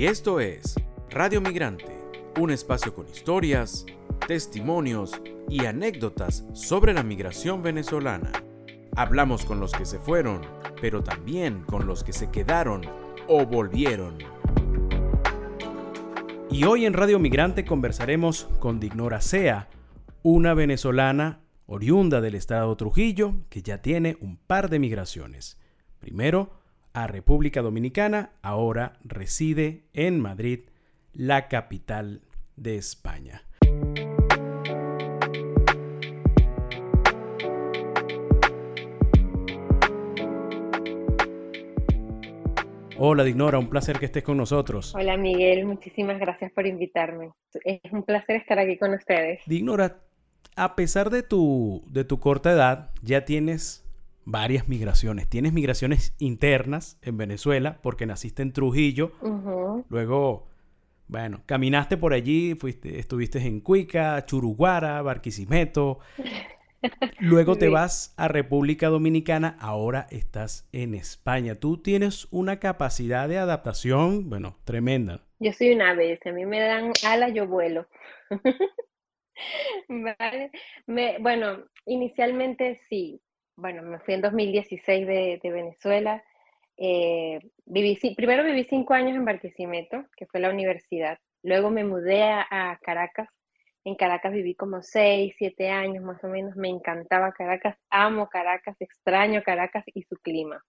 Y esto es Radio Migrante, un espacio con historias, testimonios y anécdotas sobre la migración venezolana. Hablamos con los que se fueron, pero también con los que se quedaron o volvieron. Y hoy en Radio Migrante conversaremos con Dignora Sea, una venezolana oriunda del estado Trujillo que ya tiene un par de migraciones. Primero a República Dominicana, ahora reside en Madrid, la capital de España. Hola Dignora, un placer que estés con nosotros. Hola Miguel, muchísimas gracias por invitarme. Es un placer estar aquí con ustedes. Dignora, a pesar de tu, de tu corta edad, ya tienes varias migraciones. Tienes migraciones internas en Venezuela porque naciste en Trujillo. Luego, bueno, caminaste por allí, fuiste, estuviste en Cuica, Churuguara, Barquisimeto. Luego te vas a República Dominicana, ahora estás en España. Tú tienes una capacidad de adaptación, bueno, tremenda. Yo soy una ave, a mí me dan alas, yo vuelo. vale. Me, bueno, inicialmente sí. Bueno, me fui en 2016 de, Venezuela. Eh, viví, primero viví cinco años en Barquisimeto, que fue la universidad. Luego me mudé a Caracas en Caracas viví como seis, siete años más o menos. Me encantaba Caracas, amo Caracas, extraño Caracas y su clima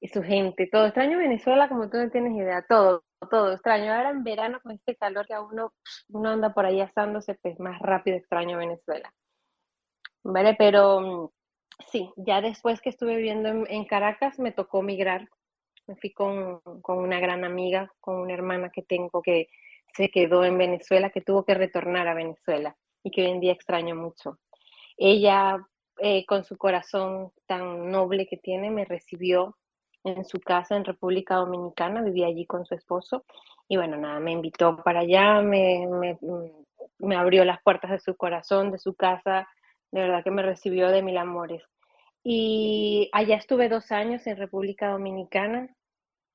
y su gente. Todo extraño Venezuela, como tú no tienes idea, todo, todo extraño. Ahora en verano con este calor que a uno, uno anda por ahí asándose, pues más rápido extraño Venezuela. ¿Vale? Pero mm, sí, ya después que estuve viviendo en, Caracas me tocó migrar. Me fui con, con una gran amiga, con una hermana que tengo que se quedó en Venezuela, que tuvo que retornar a Venezuela y que hoy en día extraño mucho. Ella, eh, con su corazón tan noble que tiene, me recibió en su casa en República Dominicana, vivía allí con su esposo y bueno, nada, me invitó para allá, me, me, me abrió las puertas de su corazón, de su casa, de verdad que me recibió de mil amores. Y allá estuve dos años en República Dominicana,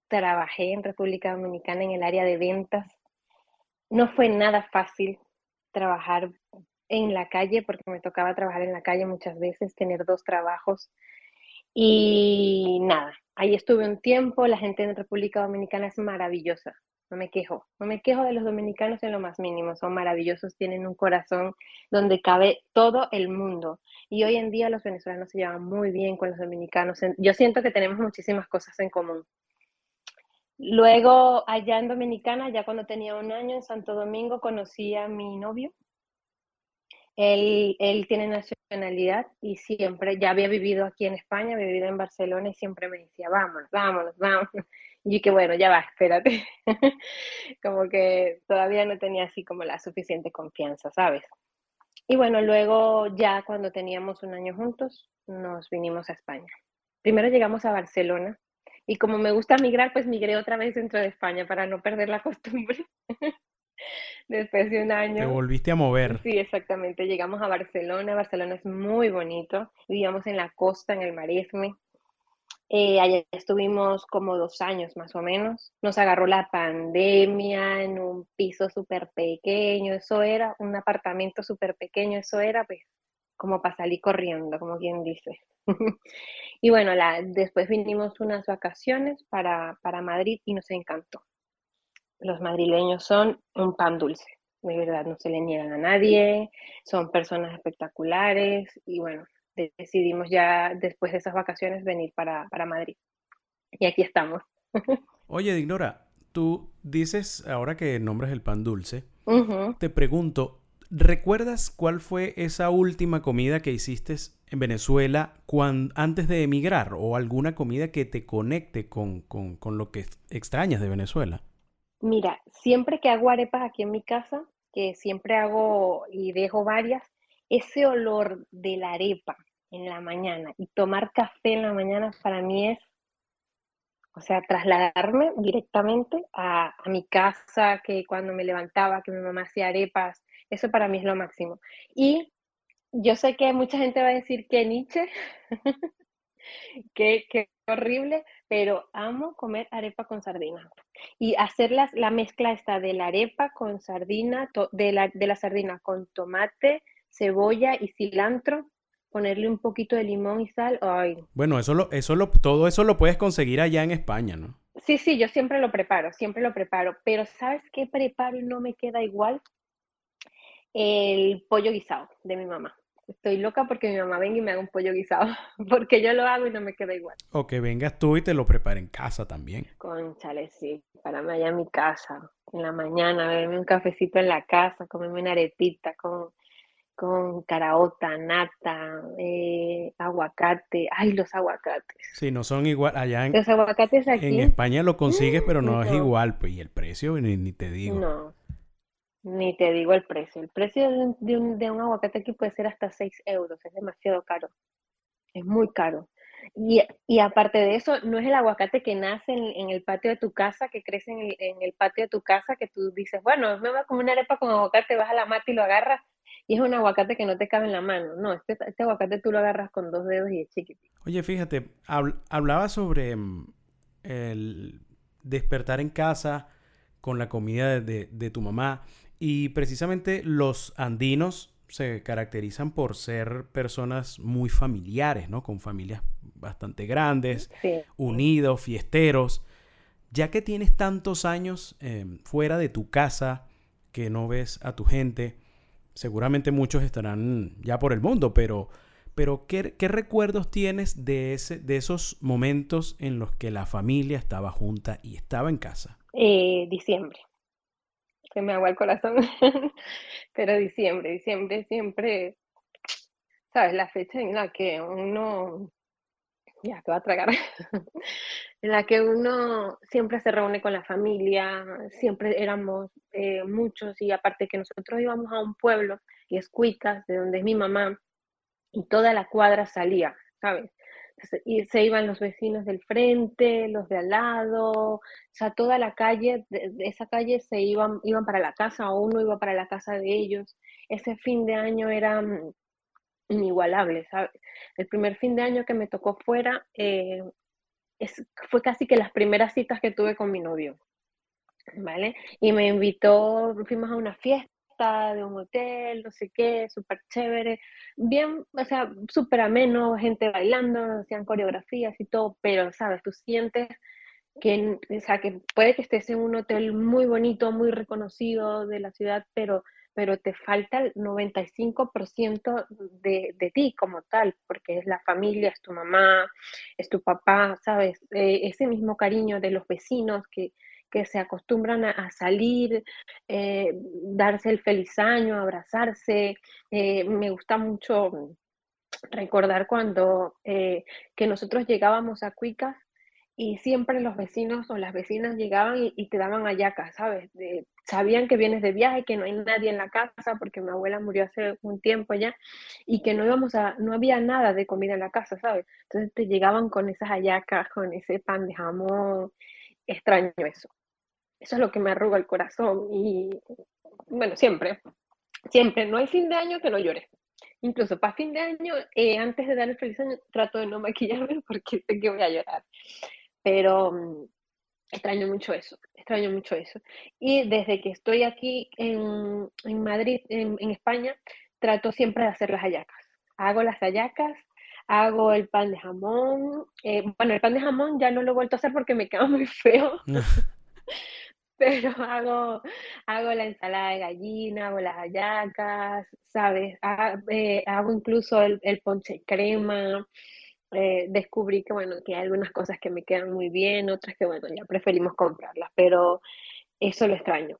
trabajé en República Dominicana en el área de ventas no fue nada fácil trabajar en la calle porque me tocaba trabajar en la calle muchas veces, tener dos trabajos. Y nada, ahí estuve un tiempo, la gente en República Dominicana es maravillosa, no me quejo, no me quejo de los dominicanos en lo más mínimo, son maravillosos, tienen un corazón donde cabe todo el mundo. Y hoy en día los venezolanos se llevan muy bien con los dominicanos. Yo siento que tenemos muchísimas cosas en común. Luego, allá en Dominicana, ya cuando tenía un año en Santo Domingo, conocí a mi novio. Él, él tiene nacionalidad y siempre, ya había vivido aquí en España, había vivido en Barcelona y siempre me decía, vámonos, vámonos, vámonos. Y que bueno, ya va, espérate. como que todavía no tenía así como la suficiente confianza, ¿sabes? Y bueno, luego ya cuando teníamos un año juntos, nos vinimos a España. Primero llegamos a Barcelona y como me gusta migrar, pues migré otra vez dentro de España para no perder la costumbre. Después de un año. Te volviste a mover. Sí, exactamente. Llegamos a Barcelona. Barcelona es muy bonito. Vivíamos en la costa, en el Maresme. Eh, allá estuvimos como dos años más o menos. Nos agarró la pandemia en un piso súper pequeño. Eso era un apartamento súper pequeño. Eso era pues como para salir corriendo, como quien dice. y bueno, la, después vinimos unas vacaciones para, para Madrid y nos encantó. Los madrileños son un pan dulce, de verdad, no se le niegan a nadie, son personas espectaculares y bueno, decidimos ya después de esas vacaciones venir para, para Madrid. Y aquí estamos. Oye, Dignora, tú dices, ahora que nombres el pan dulce, te pregunto, ¿Recuerdas cuál fue esa última comida que hiciste en Venezuela antes de emigrar o alguna comida que te conecte con, lo que extrañas de Venezuela? Mira, siempre que hago arepas aquí en mi casa, que siempre hago y dejo varias, ese olor de la arepa en la mañana y tomar café en la mañana para mí es, o sea, trasladarme directamente a, a mi casa, que cuando me levantaba, que mi mamá hacía arepas, eso para mí es lo máximo. Y yo sé que mucha gente va a decir que Nietzsche, que, horrible, pero amo comer arepa con sardina. Y hacer la mezcla esta de la arepa con sardina, de la, de la sardina con tomate, cebolla y cilantro, ponerle un poquito de limón y sal. Ay. Bueno, eso lo, eso lo, todo eso lo puedes conseguir allá en España, ¿no? Sí, sí, yo siempre lo preparo, siempre lo preparo. Pero ¿sabes qué preparo y no me queda igual? El pollo guisado de mi mamá. Estoy loca porque mi mamá venga y me haga un pollo guisado, porque yo lo hago y no me queda igual. O que vengas tú y te lo prepare en casa también. Conchale, sí, para allá en mi casa, en la mañana, beberme un cafecito en la casa, comerme una arepita con, con caraota, nata, eh, aguacate. Ay, los aguacates. Sí, no son igual. Allá en, los aguacates aquí. En España lo consigues, pero no, es igual. Pues, y el precio, ni, ni te digo. No. Ni te digo el precio. El precio de un, de un, aguacate aquí puede ser hasta 6 euros. Es demasiado caro. Es muy caro. Y, y, aparte de eso, no es el aguacate que nace en, el patio de tu casa, que crece en el, en el, patio de tu casa, que tú dices, bueno, me voy a comer una arepa con aguacate, vas a la mata y lo agarras, y es un aguacate que no te cabe en la mano. No, este, este aguacate tú lo agarras con dos dedos y es chiquitito. Oye, fíjate, hablaba sobre mm, el despertar en casa con la comida de, de tu mamá. Y precisamente los andinos se caracterizan por ser personas muy familiares, ¿no? Con familias bastante grandes, unidos, fiesteros. Ya que tienes tantos años em, fuera de tu casa, que no ves a tu gente, seguramente muchos estarán ya por el mundo, pero, pero ¿qué, recuerdos tienes de, ese, de esos momentos en los que la familia estaba junta y estaba en casa? Eh, diciembre se me agua el corazón, pero diciembre, diciembre siempre, ¿sabes? La fecha en la que uno, ya te va a tragar, en la que uno siempre se reúne con la familia, siempre éramos eh, muchos y aparte que nosotros íbamos a un pueblo, y es Cuicas, de donde es mi mamá, y toda la cuadra salía, ¿sabes? y se iban los vecinos del frente, los de al lado, o sea, toda la calle, de, esa calle se iban, iban para la casa o uno iba para la casa de ellos. Ese fin de año era mm, inigualable, ¿sabes? El primer fin de año que me tocó fuera eh, es, fue casi que las primeras citas que tuve con mi novio, ¿vale? Y me invitó, fuimos a una fiesta de un hotel, no sé qué, súper chévere, bien, o sea, súper ameno, gente bailando, hacían coreografías y todo, pero, ¿sabes? Tú sientes que, o sea, que puede que estés en un hotel muy bonito, muy reconocido de la ciudad, pero, pero te falta el 95% de, de ti como tal, porque es la familia, es tu mamá, es tu papá, ¿sabes? Eh, ese mismo cariño de los vecinos que, que se acostumbran a, salir, eh, darse el feliz año, abrazarse. Eh, me gusta mucho recordar cuando que nosotros llegábamos a Cuicas y siempre los vecinos o las vecinas llegaban y, te daban ayacas, ¿sabes? Sabían que vienes de viaje, que no hay nadie en la casa porque mi abuela murió hace un tiempo ya y que no íbamos a, no había nada de comida en la casa, ¿sabes? Entonces te llegaban con esas ayacas, con ese pan de jamón, extraño eso. Eso es lo que me arruga el corazón y, bueno, siempre, siempre, no hay fin de año que no llore. Incluso para fin de año, eh, antes de dar el feliz año, trato de no maquillarme porque sé que voy a llorar. Pero mm, extraño mucho eso, extraño mucho eso. Y desde que estoy aquí en, en Madrid, en, en, España, trato siempre de hacer las hallacas. Hago las hallacas, hago el pan de jamón. Eh, bueno, el pan de jamón ya no lo he vuelto a hacer porque me queda muy feo. pero hago, hago la ensalada de gallina, hago las hallacas, ¿sabes? Eh, hago incluso el, el ponche crema. Eh, descubrí que, bueno, que hay algunas cosas que me quedan muy bien, otras que, bueno, ya preferimos comprarlas, pero eso lo extraño.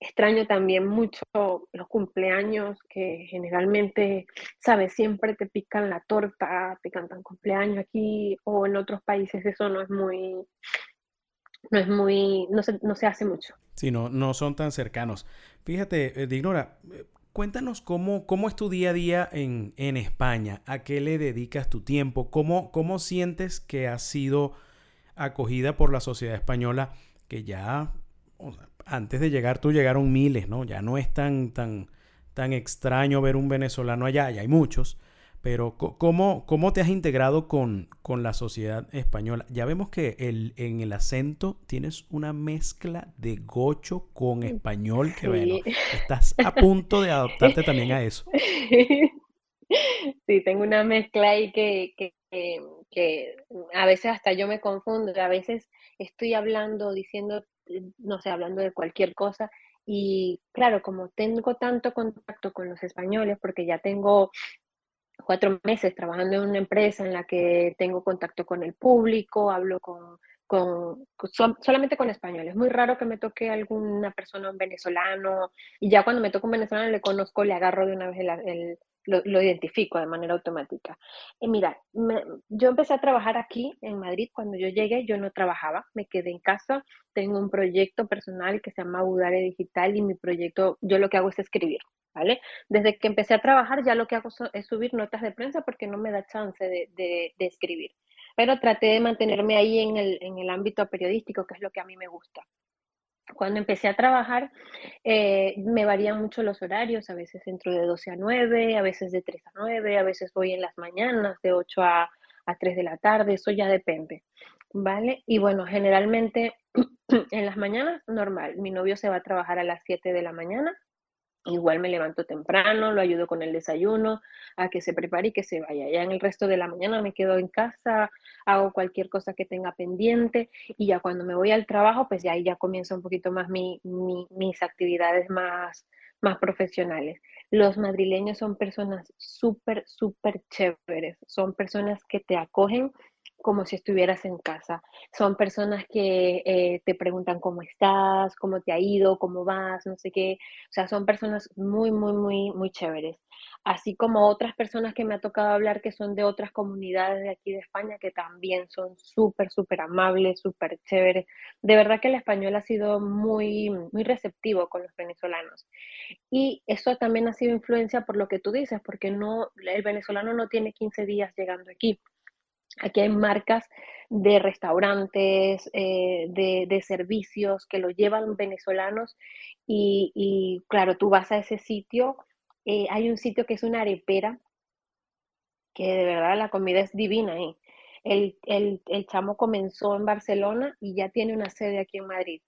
Extraño también mucho los cumpleaños que generalmente, ¿sabes? Siempre te pican la torta, te cantan cumpleaños aquí o en otros países eso no es muy, no es muy, no se, no se hace mucho. Sí, no, no son tan cercanos. Fíjate, eh, Dignora, eh, cuéntanos cómo, cómo es tu día a día en, en España, a qué le dedicas tu tiempo, cómo, cómo sientes que has sido acogida por la sociedad española, que ya antes de llegar tú llegaron miles, ¿no? Ya no es tan, tan, tan extraño ver un venezolano allá, ya hay muchos, Pero ¿cómo, cómo te has integrado con, con, la sociedad española? Ya vemos que el, en el acento tienes una mezcla de gocho con español, que bueno, estás a punto de adaptarte también a eso. Sí, tengo una mezcla ahí que, que, que, a veces hasta yo me confundo, a veces estoy hablando, diciendo, no sé, hablando de cualquier cosa y claro, como tengo tanto contacto con los españoles, porque ya tengo cuatro meses trabajando en una empresa en la que tengo contacto con el público, hablo con, con, solamente con españoles. Es muy raro que me toque alguna persona, un venezolano, y ya cuando me toca un venezolano le conozco, le agarro de una vez el, lo, identifico de manera automática. Y mira, yo empecé a trabajar aquí en Madrid. Cuando yo llegué, yo no trabajaba, me quedé en casa. Tengo un proyecto personal que se llama Budare Digital y mi proyecto, yo lo que hago es escribir, ¿vale? Desde que empecé a trabajar, ya lo que hago es subir notas de prensa porque no me da chance de, escribir. Pero traté de mantenerme ahí en el, en el ámbito periodístico, que es lo que a mí me gusta. Cuando empecé a trabajar, eh, me varían mucho los horarios, a veces entro de 12 a 9, a veces de 3 a 9, a veces voy en las mañanas de 8 a, a 3 de la tarde, eso ya depende, ¿vale? Y bueno, generalmente en las mañanas, normal, mi novio se va a trabajar a las 7 de la mañana, Igual me levanto temprano, lo ayudo con el desayuno, a que se prepare y que se vaya. Ya en el resto de la mañana me quedo en casa, hago cualquier cosa que tenga pendiente y ya cuando me voy al trabajo, pues ya ahí ya comienza un poquito más mi, mis actividades más, más profesionales. Los madrileños son personas súper, súper chéveres, son personas que te acogen como si estuvieras en casa. Son personas que eh, te preguntan cómo estás, cómo te ha ido, cómo vas, no sé qué. O sea, son personas muy, muy, muy, muy chéveres. Así como otras personas que me ha tocado hablar que son de otras comunidades de aquí de España que también son súper, súper amables, súper chéveres. De verdad que el español ha sido muy, muy receptivo con los venezolanos. Y eso también ha sido influencia por lo que tú dices, porque no, el venezolano no tiene 15 días llegando aquí Aquí hay marcas de restaurantes, eh, de, servicios que lo llevan venezolanos y, claro, tú vas a ese sitio, eh, hay un sitio que es una arepera, que de verdad la comida es divina ahí. El, el, el chamo comenzó en Barcelona y ya tiene una sede aquí en Madrid.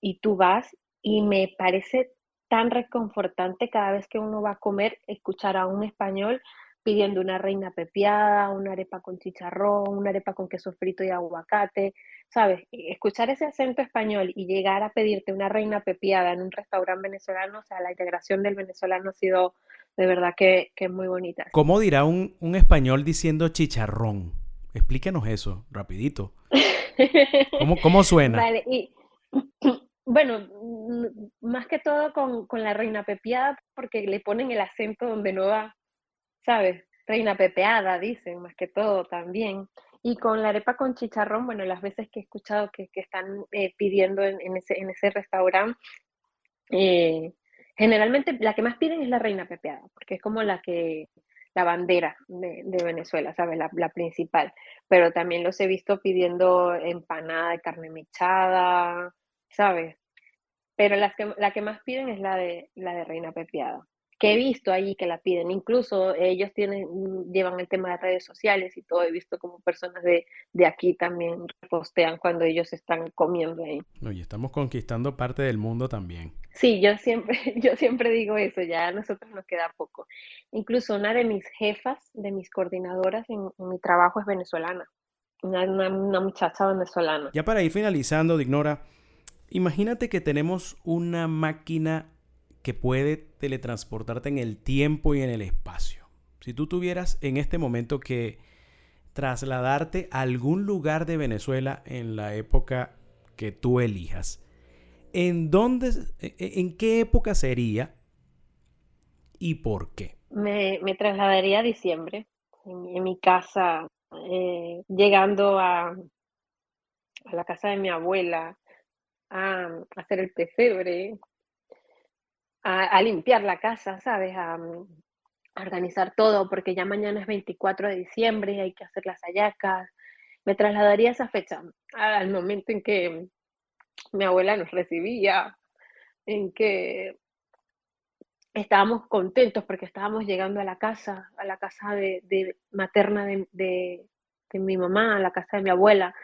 Y tú vas y me parece tan reconfortante cada vez que uno va a comer escuchar a un español pidiendo una reina pepiada, una arepa con chicharrón, una arepa con queso frito y aguacate, ¿sabes? Escuchar ese acento español y llegar a pedirte una reina pepiada en un restaurante venezolano, o sea, la integración del venezolano ha sido de verdad que, que muy bonita. ¿Cómo dirá un, un español diciendo chicharrón? Explíquenos eso, rapidito. ¿Cómo, cómo suena? Vale, y bueno, más que todo con, con la reina pepiada, porque le ponen el acento donde no va. ¿Sabes? Reina pepeada, dicen, más que todo también. Y con la arepa con chicharrón, bueno, las veces que he escuchado que, están eh, pidiendo en, ese, en ese restaurante, eh, generalmente la que más piden es la reina pepeada, porque es como la que, la bandera de, Venezuela, ¿sabes? La, la, principal. Pero también los he visto pidiendo empanada de carne mechada, ¿sabes? Pero las que, la que más piden es la de, la de reina pepeada que he visto ahí que la piden. Incluso ellos tienen, mm, llevan el tema de redes sociales y todo. He visto como personas de, de aquí también postean cuando ellos están comiendo ahí. Oye, estamos conquistando parte del mundo también. Sí, yo siempre, yo siempre digo eso, ya a nosotros nos queda poco. Incluso una de mis jefas, de mis coordinadoras en, mi trabajo es venezolana. Una, una muchacha venezolana. Ya para ir finalizando, Dignora, imagínate que tenemos una máquina que puede teletransportarte en el tiempo y en el espacio. Si tú tuvieras en este momento que trasladarte a algún lugar de Venezuela en la época que tú elijas, ¿en dónde, e, e, en qué época sería y por qué? Me, trasladaría a diciembre, en, mi casa, eh, llegando a, a la casa de mi abuela, a, hacer el pesebre, a, limpiar la casa, ¿sabes? Mm, a, organizar todo, porque ya mañana es 24 de diciembre y hay que hacer las hallacas. Me trasladaría esa fecha al momento en que mi abuela nos recibía, en que estábamos contentos porque estábamos llegando a la casa, a la casa de, materna de, de, mi mamá, a la casa de mi abuela.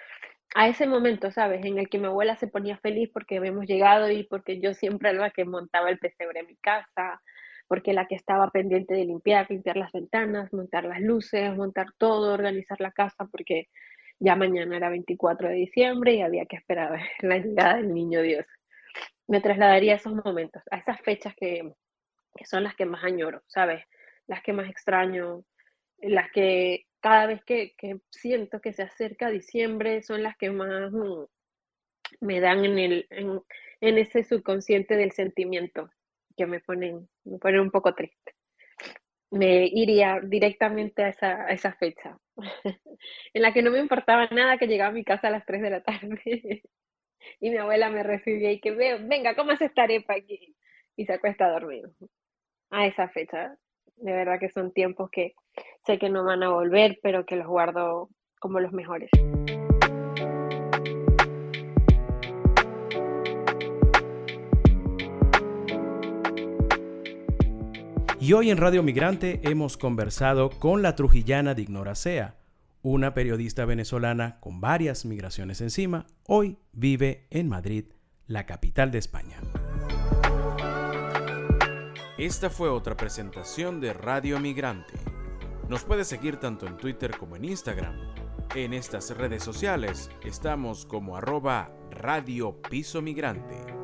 A ese momento, ¿sabes? En el que mi abuela se ponía feliz porque habíamos llegado y porque yo siempre era la que montaba el pesebre en mi casa, porque la que estaba pendiente de limpiar, limpiar las ventanas, montar las luces, montar todo, organizar la casa, porque ya mañana era 24 de diciembre y había que esperar la llegada del niño Dios. Me trasladaría a esos momentos, a esas fechas que, son las que más añoro, ¿sabes? Las que más extraño, las que cada vez que, siento que se acerca diciembre son las que más mm, me dan en, el, en, en ese subconsciente del sentimiento que me ponen, me ponen un poco triste. Me iría directamente a esa, a esa fecha, en la que no me importaba nada que llegaba a mi casa a las 3 de la tarde y mi abuela me recibía y que veo, venga, ¿cómo es esta arepa aquí? Y se acuesta a dormir. A esa fecha, de verdad que son tiempos que sé que no van a volver, pero que los guardo como los mejores. Y hoy en Radio Migrante hemos conversado con la trujillana Dignora Sea, una periodista venezolana con varias migraciones encima. Hoy vive en Madrid, la capital de España. Esta fue otra presentación de Radio Migrante. Nos puedes seguir tanto en Twitter como en Instagram. En estas redes sociales estamos como arroba Radio Piso Migrante.